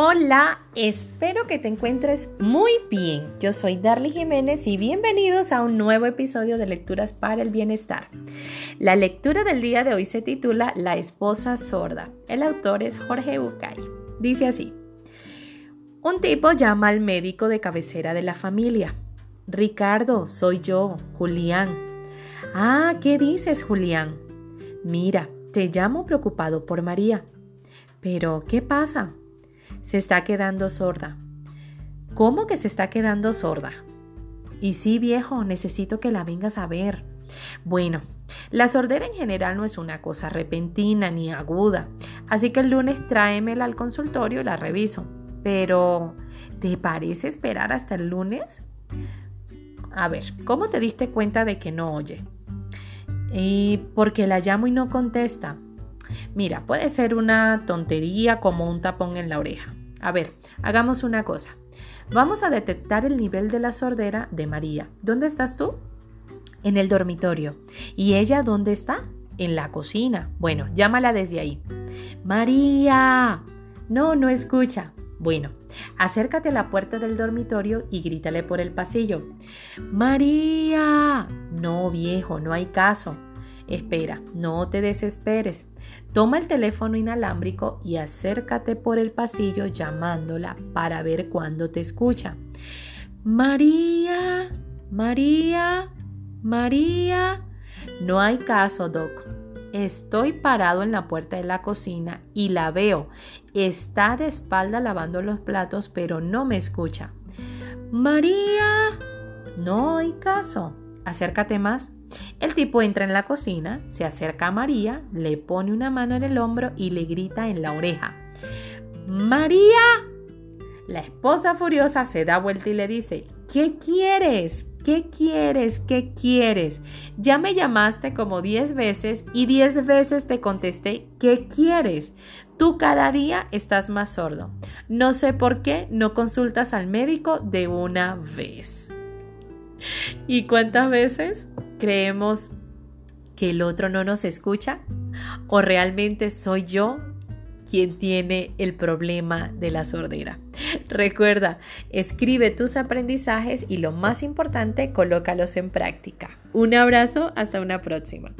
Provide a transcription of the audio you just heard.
Hola, espero que te encuentres muy bien. Yo soy Darly Jiménez y bienvenidos a un nuevo episodio de Lecturas para el Bienestar. La lectura del día de hoy se titula La esposa sorda. El autor es Jorge Bucay. Dice así. Un tipo llama al médico de cabecera de la familia. Ricardo, soy yo, Julián. Ah, ¿qué dices, Julián? Mira, te llamo preocupado por María. Pero, ¿qué pasa? Se está quedando sorda. ¿Cómo que se está quedando sorda? Y sí, viejo, necesito que la vengas a ver. Bueno, la sordera en general no es una cosa repentina ni aguda, así que el lunes tráemela al consultorio y la reviso. Pero, ¿te parece esperar hasta el lunes? A ver, ¿cómo te diste cuenta de que no oye? Y porque la llamo y no contesta. Mira, puede ser una tontería como un tapón en la oreja. A ver, hagamos una cosa. Vamos a detectar el nivel de la sordera de María. ¿Dónde estás tú? En el dormitorio. ¿Y ella dónde está? En la cocina. Bueno, llámala desde ahí. María. No, no escucha. Bueno, acércate a la puerta del dormitorio y grítale por el pasillo. María. No, viejo, no hay caso. Espera, no te desesperes. Toma el teléfono inalámbrico y acércate por el pasillo llamándola para ver cuándo te escucha. María, María, María. No hay caso, Doc. Estoy parado en la puerta de la cocina y la veo. Está de espalda lavando los platos, pero no me escucha. María. No hay caso. Acércate más. El tipo entra en la cocina, se acerca a María, le pone una mano en el hombro y le grita en la oreja. María. La esposa furiosa se da vuelta y le dice, ¿qué quieres? ¿Qué quieres? ¿Qué quieres? Ya me llamaste como diez veces y diez veces te contesté, ¿qué quieres? Tú cada día estás más sordo. No sé por qué no consultas al médico de una vez. ¿Y cuántas veces creemos que el otro no nos escucha? ¿O realmente soy yo quien tiene el problema de la sordera? Recuerda, escribe tus aprendizajes y lo más importante, colócalos en práctica. Un abrazo, hasta una próxima.